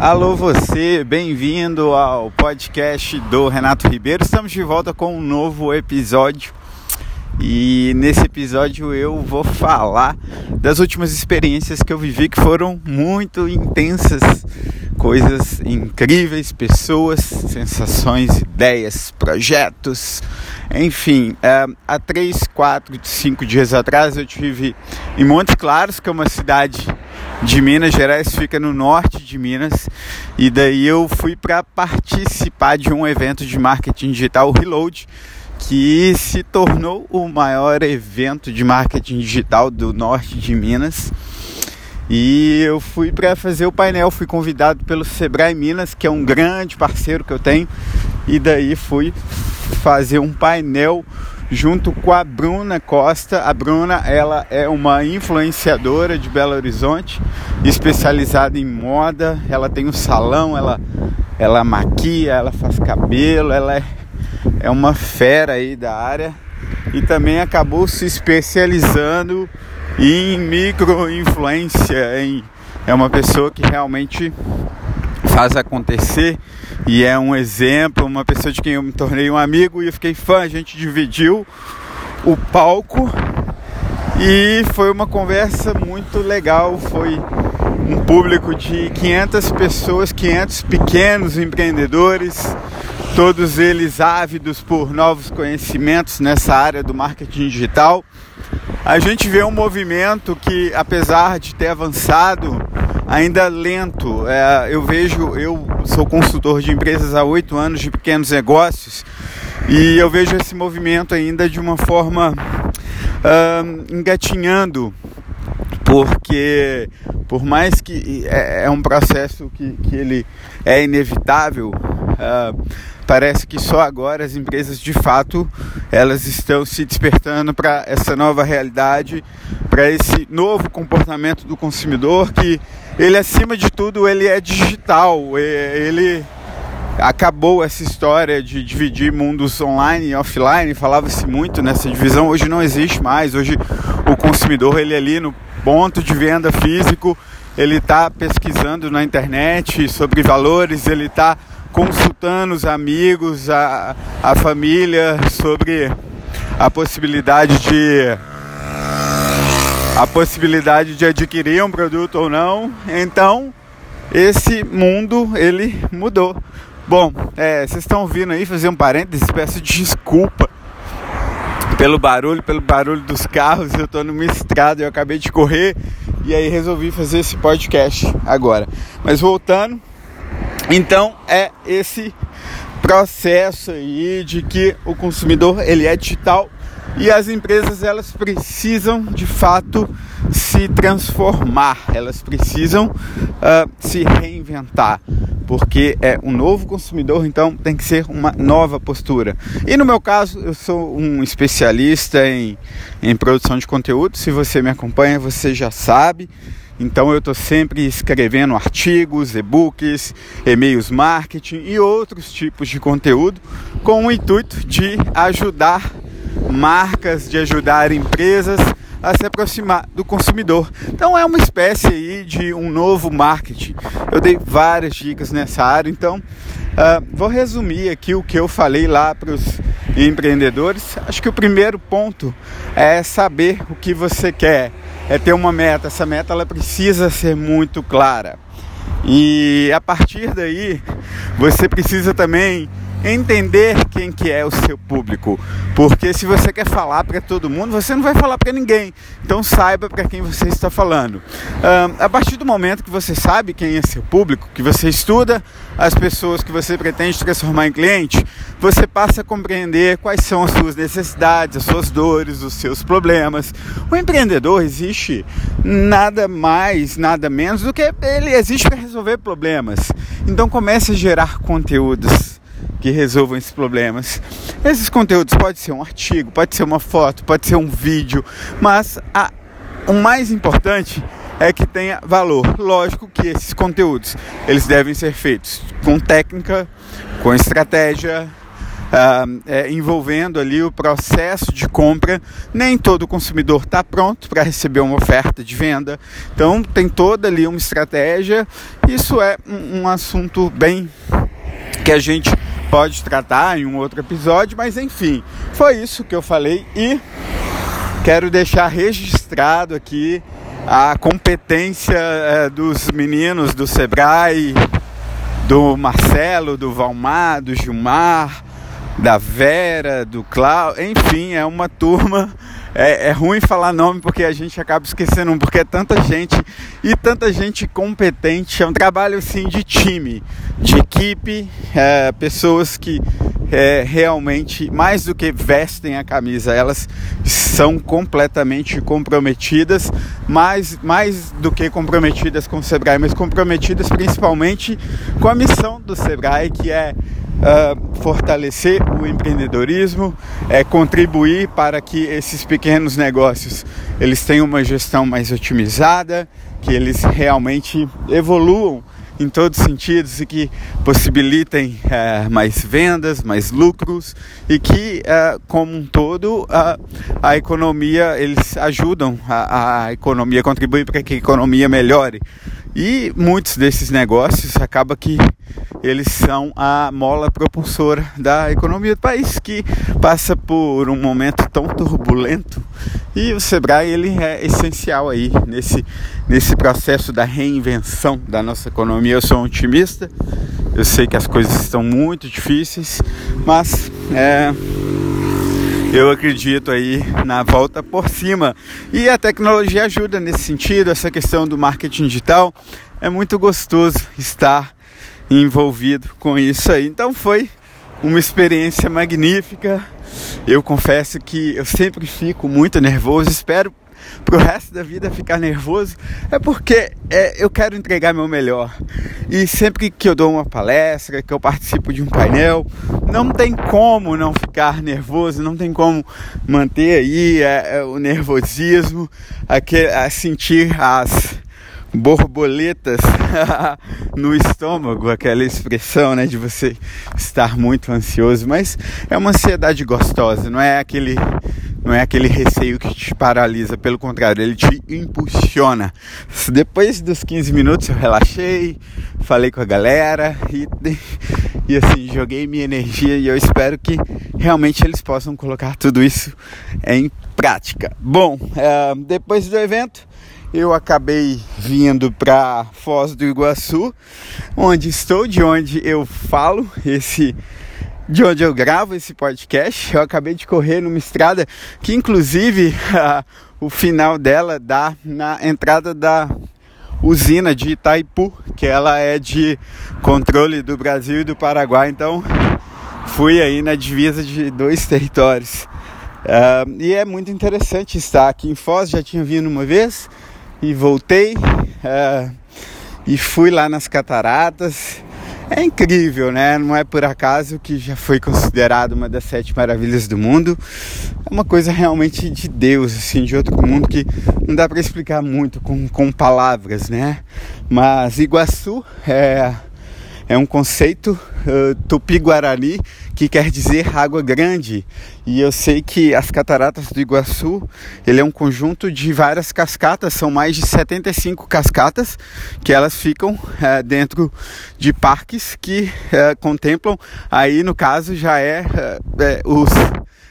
Alô você, bem-vindo ao podcast do Renato Ribeiro. Estamos de volta com um novo episódio. E nesse episódio eu vou falar das últimas experiências que eu vivi que foram muito intensas, coisas incríveis, pessoas, sensações, ideias, projetos, enfim. É, há três, quatro, cinco dias atrás eu tive em Montes Claros, que é uma cidade de Minas Gerais, fica no norte de Minas, e daí eu fui para participar de um evento de marketing digital, Reload, que se tornou o maior evento de marketing digital do norte de Minas. E eu fui para fazer o painel, fui convidado pelo Sebrae Minas, que é um grande parceiro que eu tenho, e daí fui fazer um painel junto com a Bruna Costa. A Bruna, ela é uma influenciadora de Belo Horizonte, especializada em moda. Ela tem um salão, ela ela maquia, ela faz cabelo, ela é, é uma fera aí da área e também acabou se especializando em micro-influência, em é uma pessoa que realmente faz acontecer e é um exemplo, uma pessoa de quem eu me tornei um amigo e eu fiquei fã. A gente dividiu o palco e foi uma conversa muito legal. Foi um público de 500 pessoas, 500 pequenos empreendedores, todos eles ávidos por novos conhecimentos nessa área do marketing digital. A gente vê um movimento que, apesar de ter avançado, ainda lento. É, eu vejo, eu sou consultor de empresas há oito anos de pequenos negócios e eu vejo esse movimento ainda de uma forma uh, engatinhando, porque por mais que é, é um processo que, que ele é inevitável, uh, parece que só agora as empresas de fato elas estão se despertando para essa nova realidade, para esse novo comportamento do consumidor que ele acima de tudo ele é digital, ele acabou essa história de dividir mundos online e offline, falava-se muito nessa divisão, hoje não existe mais, hoje o consumidor ele é ali no ponto de venda físico, ele está pesquisando na internet sobre valores, ele está consultando os amigos, a, a família sobre a possibilidade de a possibilidade de adquirir um produto ou não. Então, esse mundo ele mudou. Bom, é, vocês estão ouvindo aí fazer um parênteses, peço desculpa pelo barulho, pelo barulho dos carros. Eu estou numa estrada, eu acabei de correr e aí resolvi fazer esse podcast agora. Mas voltando, então é esse processo aí de que o consumidor ele é digital e as empresas elas precisam de fato se transformar, elas precisam uh, se reinventar, porque é um novo consumidor, então tem que ser uma nova postura. E no meu caso, eu sou um especialista em, em produção de conteúdo, se você me acompanha, você já sabe. Então eu estou sempre escrevendo artigos, e-books, e-mails marketing e outros tipos de conteúdo com o intuito de ajudar marcas, de ajudar empresas a se aproximar do consumidor. Então é uma espécie aí de um novo marketing. Eu dei várias dicas nessa área, então uh, vou resumir aqui o que eu falei lá para os empreendedores. Acho que o primeiro ponto é saber o que você quer é ter uma meta. Essa meta ela precisa ser muito clara. E a partir daí, você precisa também entender quem que é o seu público, porque se você quer falar para todo mundo, você não vai falar para ninguém. Então saiba para quem você está falando. a partir do momento que você sabe quem é seu público, que você estuda as pessoas que você pretende transformar em cliente, você passa a compreender quais são as suas necessidades, as suas dores, os seus problemas. O empreendedor existe nada mais, nada menos do que ele existe para resolver problemas. Então comece a gerar conteúdos que resolvam esses problemas. Esses conteúdos pode ser um artigo, pode ser uma foto, pode ser um vídeo, mas a, o mais importante é que tenha valor. Lógico que esses conteúdos eles devem ser feitos com técnica, com estratégia, uh, é, envolvendo ali o processo de compra. Nem todo consumidor está pronto para receber uma oferta de venda, então tem toda ali uma estratégia. Isso é um, um assunto bem que a gente pode tratar em um outro episódio, mas enfim, foi isso que eu falei e quero deixar registrado aqui a competência é, dos meninos do Sebrae, do Marcelo, do Valmar, do Gilmar, da Vera, do Cláudio, enfim, é uma turma. É, é, ruim falar nome porque a gente acaba esquecendo, porque é tanta gente e tanta gente competente. É um trabalho assim de time, de equipe, é, pessoas que é, realmente, mais do que vestem a camisa, elas são completamente comprometidas, mais, mais do que comprometidas com o Sebrae, mas comprometidas principalmente com a missão do Sebrae, que é uh, fortalecer o empreendedorismo, é contribuir para que esses pequenos negócios eles tenham uma gestão mais otimizada, que eles realmente evoluam em todos os sentidos e que possibilitem é, mais vendas, mais lucros e que, é, como um todo, a, a economia, eles ajudam a, a economia, contribuem para que a economia melhore. E muitos desses negócios acaba que eles são a mola propulsora da economia do país que passa por um momento tão turbulento e o Sebrae ele é essencial aí nesse, nesse processo da reinvenção da nossa economia. Eu sou um otimista, eu sei que as coisas estão muito difíceis, mas é, eu acredito aí na volta por cima. E a tecnologia ajuda nesse sentido, essa questão do marketing digital. É muito gostoso estar envolvido com isso aí. Então foi uma experiência magnífica. Eu confesso que eu sempre fico muito nervoso, espero pro resto da vida ficar nervoso, é porque é, eu quero entregar meu melhor. E sempre que eu dou uma palestra, que eu participo de um painel, não tem como não ficar nervoso, não tem como manter aí é, é, o nervosismo, aquele, a sentir as borboletas no estômago, aquela expressão, né, de você estar muito ansioso, mas é uma ansiedade gostosa, não é aquele não é aquele receio que te paralisa, pelo contrário, ele te impulsiona. Depois dos 15 minutos eu relaxei, falei com a galera e, e assim, joguei minha energia e eu espero que realmente eles possam colocar tudo isso em prática. Bom, é, depois do evento eu acabei vindo para Foz do Iguaçu, onde estou, de onde eu falo esse de onde eu gravo esse podcast. Eu acabei de correr numa estrada que inclusive o final dela dá na entrada da usina de Itaipu, que ela é de controle do Brasil e do Paraguai. Então fui aí na divisa de dois territórios. Uh, e é muito interessante estar aqui em Foz, já tinha vindo uma vez, e voltei uh, e fui lá nas cataratas. É incrível, né? Não é por acaso que já foi considerado uma das sete maravilhas do mundo. É uma coisa realmente de Deus, assim, de outro mundo que não dá para explicar muito com, com palavras, né? Mas Iguaçu é é um conceito uh, tupi-guarani que quer dizer água grande. E eu sei que as cataratas do Iguaçu, ele é um conjunto de várias cascatas, são mais de 75 cascatas que elas ficam uh, dentro de parques que uh, contemplam, aí no caso já é os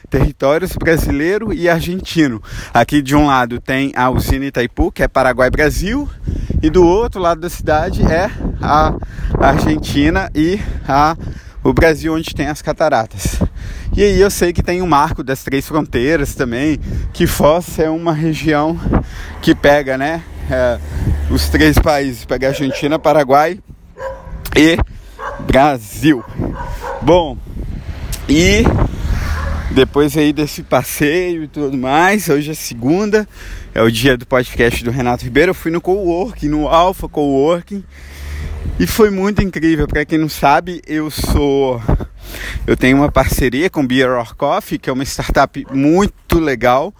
territórios brasileiro e argentino. Aqui de um lado tem a usina Itaipu, que é Paraguai-Brasil, e do outro lado da cidade é a Argentina e a, o Brasil, onde tem as cataratas. E aí eu sei que tem um marco das três fronteiras também, que Foz é uma região que pega, né, é, os três países, pega Argentina, Paraguai e Brasil. Bom, e depois aí desse passeio e tudo mais, hoje é segunda, é o dia do podcast do Renato Ribeiro. Eu fui no Coworking, no Alpha Coworking, e foi muito incrível. Para quem não sabe, eu sou eu tenho uma parceria com Beer or Coffee, que é uma startup muito legal,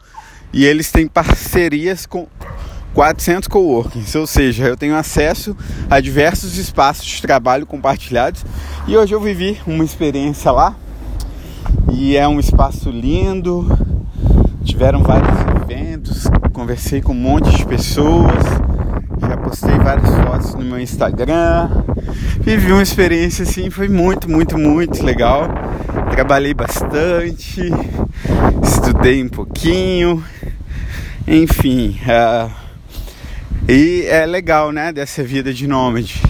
e eles têm parcerias com 400 coworkings, ou seja, eu tenho acesso a diversos espaços de trabalho compartilhados. E hoje eu vivi uma experiência lá E é um espaço lindo. Tiveram vários eventos, conversei com um monte de pessoas, já postei várias fotos no meu Instagram. Vivi uma experiência assim, foi muito, muito, muito legal. Trabalhei bastante, estudei um pouquinho, enfim. Uh, e é legal, né, dessa vida de nômade.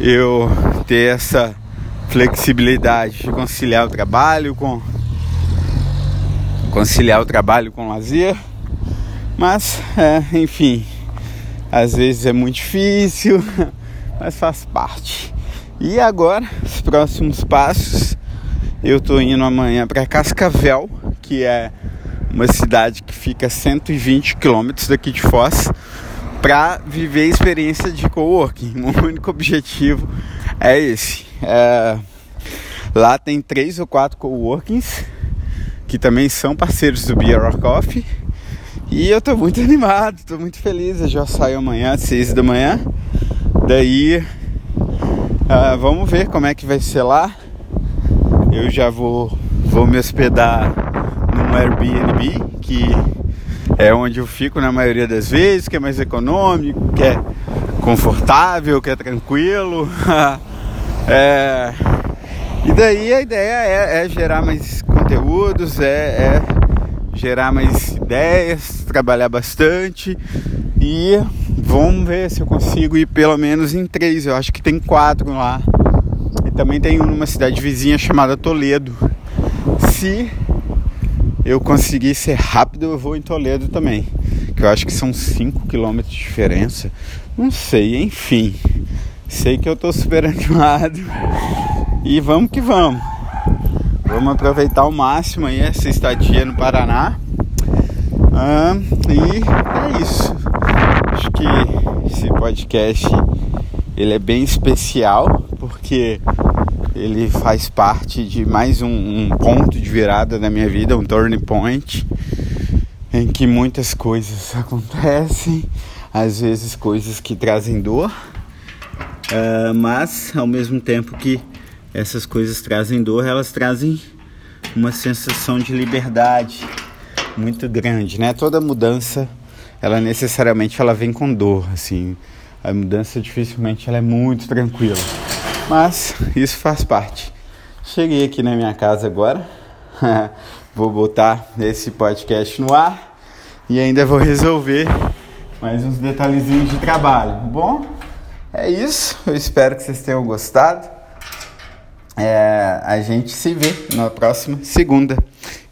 Eu ter essa flexibilidade de conciliar o trabalho com conciliar o trabalho com o lazer. Mas, é, enfim, às vezes é muito difícil, mas faz parte. E agora, os próximos passos, eu tô indo amanhã para Cascavel, que é uma cidade que fica a 120 quilômetros daqui de Foz, para viver a experiência de coworking. O único objetivo é esse. É... Lá tem três ou quatro coworkings que também são parceiros do Beer or Coffee. E eu tô muito animado, tô muito feliz. Eu já saio amanhã às seis da manhã. Daí uh, vamos ver como é que vai ser lá. Eu já vou, vou me hospedar num Airbnb que é onde eu fico na maioria das vezes, que é mais econômico, que é confortável, que é tranquilo. é... E daí a ideia é, é gerar mais conteúdos, é, é, gerar mais ideias, trabalhar bastante e vamos ver se eu consigo ir pelo menos em três. Eu acho que tem quatro lá. E também tem um numa cidade vizinha chamada Toledo. Se eu conseguir ser rápido, eu vou em Toledo também. Que eu acho que são 5 km de diferença. Não sei, enfim. Sei que eu tô super animado. E vamos que vamos. Vamos aproveitar ao máximo aí essa estadia no Paraná. Ah, e é isso. Acho que esse podcast ele é bem especial porque ele faz parte de mais um, um, ponto de virada da minha vida, um turning point, em que muitas coisas acontecem, às vezes coisas que trazem dor, uh, mas ao mesmo tempo que essas coisas trazem dor, elas trazem uma sensação de liberdade muito grande, né? Toda mudança, ela necessariamente ela vem com dor, assim. A mudança dificilmente ela é muito tranquila. Mas isso faz parte. Cheguei aqui na minha casa agora. vou botar esse podcast no ar e ainda vou resolver mais uns detalhezinhos de trabalho. Bom, é isso. Eu espero que vocês tenham gostado. É, a gente se vê na próxima segunda.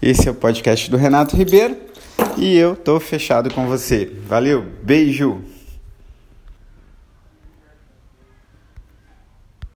Esse é o podcast do Renato Ribeiro e eu tô fechado com você. Valeu, beijo!